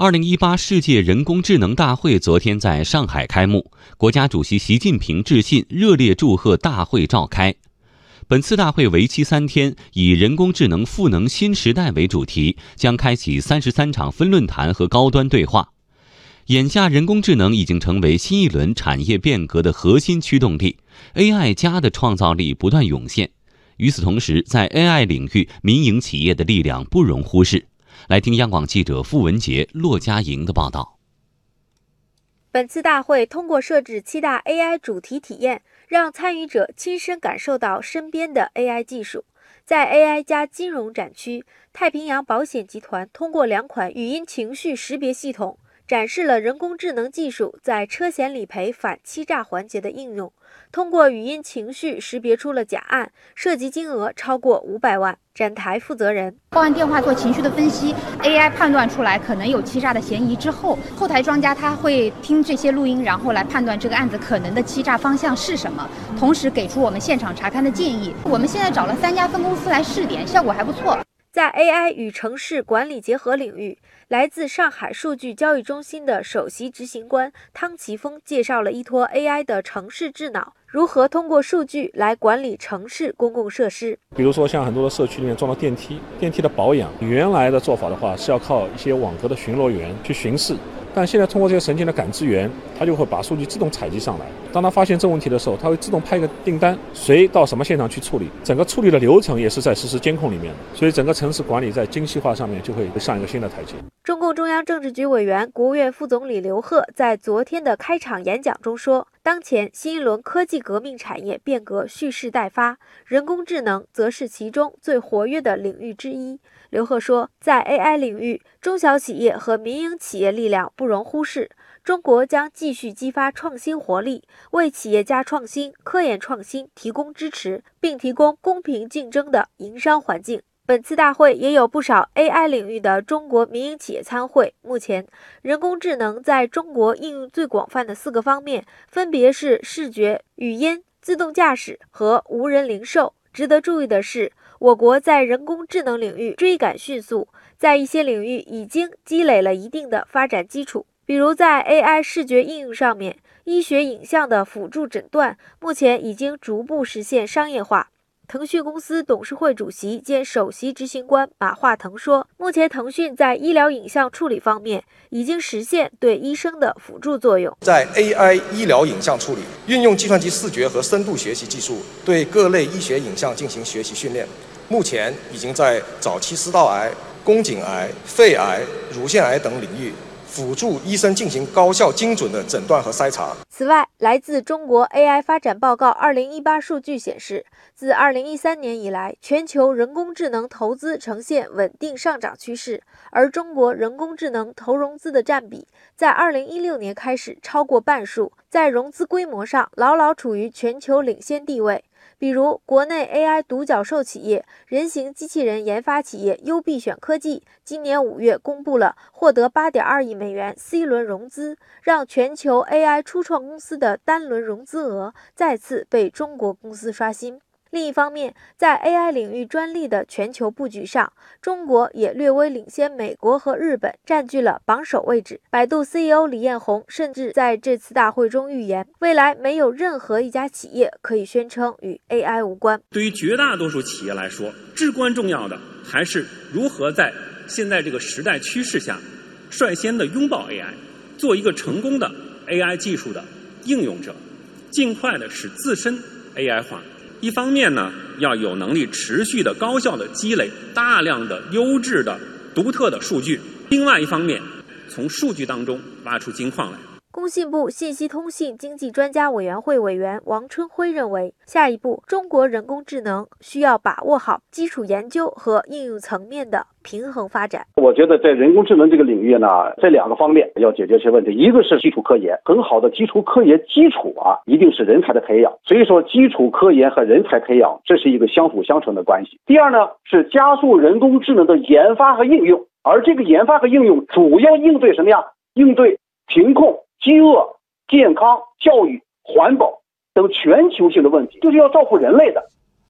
二零一八世界人工智能大会昨天在上海开幕，国家主席习近平致信，热烈祝贺大会召开。本次大会为期三天，以“人工智能赋能新时代”为主题，将开启三十三场分论坛和高端对话。眼下，人工智能已经成为新一轮产业变革的核心驱动力，AI 加的创造力不断涌现。与此同时，在 AI 领域，民营企业的力量不容忽视。来听央广记者付文杰、骆家莹的报道。本次大会通过设置七大 AI 主题体验，让参与者亲身感受到身边的 AI 技术。在 AI 加金融展区，太平洋保险集团通过两款语音情绪识别系统。展示了人工智能技术在车险理赔反欺诈环节的应用，通过语音情绪识别出了假案，涉及金额超过五百万。展台负责人报案电话做情绪的分析，AI 判断出来可能有欺诈的嫌疑之后，后台专家他会听这些录音，然后来判断这个案子可能的欺诈方向是什么，同时给出我们现场查勘的建议。我们现在找了三家分公司来试点，效果还不错。在 AI 与城市管理结合领域，来自上海数据交易中心的首席执行官汤奇峰介绍了依托 AI 的城市智脑如何通过数据来管理城市公共设施。比如说，像很多的社区里面装了电梯，电梯的保养，原来的做法的话是要靠一些网格的巡逻员去巡视。但现在通过这些神经的感知源，它就会把数据自动采集上来。当它发现这个问题的时候，它会自动派一个订单，谁到什么现场去处理，整个处理的流程也是在实时监控里面的。所以整个城市管理在精细化上面就会上一个新的台阶。中共中央政治局委员、国务院副总理刘鹤在昨天的开场演讲中说：“当前新一轮科技革命产业变革蓄势待发，人工智能则是其中最活跃的领域之一。”刘鹤说，在 AI 领域，中小企业和民营企业力量不容忽视。中国将继续激发创新活力，为企业家创新、科研创新提供支持，并提供公平竞争的营商环境。本次大会也有不少 AI 领域的中国民营企业参会。目前，人工智能在中国应用最广泛的四个方面，分别是视觉、语音、自动驾驶和无人零售。值得注意的是，我国在人工智能领域追赶迅速，在一些领域已经积累了一定的发展基础。比如在 AI 视觉应用上面，医学影像的辅助诊断目前已经逐步实现商业化。腾讯公司董事会主席兼首席执行官马化腾说：“目前，腾讯在医疗影像处理方面已经实现对医生的辅助作用。在 AI 医疗影像处理，运用计算机视觉和深度学习技术，对各类医学影像进行学习训练。目前，已经在早期食道癌、宫颈癌、肺癌、乳腺癌等领域。”辅助医生进行高效精准的诊断和筛查。此外，来自中国 AI 发展报告二零一八数据显示，自二零一三年以来，全球人工智能投资呈现稳定上涨趋势，而中国人工智能投融资的占比在二零一六年开始超过半数，在融资规模上牢牢处于全球领先地位。比如，国内 AI 独角兽企业人形机器人研发企业优必选科技，今年五月公布了获得八点二亿美元 C 轮融资，让全球 AI 初创公司的单轮融资额再次被中国公司刷新。另一方面，在 AI 领域专利的全球布局上，中国也略微领先美国和日本，占据了榜首位置。百度 CEO 李彦宏甚至在这次大会中预言，未来没有任何一家企业可以宣称与 AI 无关。对于绝大多数企业来说，至关重要的还是如何在现在这个时代趋势下，率先的拥抱 AI，做一个成功的 AI 技术的应用者，尽快的使自身 AI 化。一方面呢，要有能力持续的高效的积累大量的优质的独特的数据；另外一方面，从数据当中挖出金矿来。工信部信息通信经济专家委员会委员王春辉认为，下一步中国人工智能需要把握好基础研究和应用层面的平衡发展。我觉得在人工智能这个领域呢，这两个方面要解决这些问题，一个是基础科研，很好的基础科研基础啊，一定是人才的培养。所以说，基础科研和人才培养这是一个相辅相成的关系。第二呢，是加速人工智能的研发和应用，而这个研发和应用主要应对什么呀？应对贫困。饥饿、健康、教育、环保等全球性的问题，就是要造福人类的。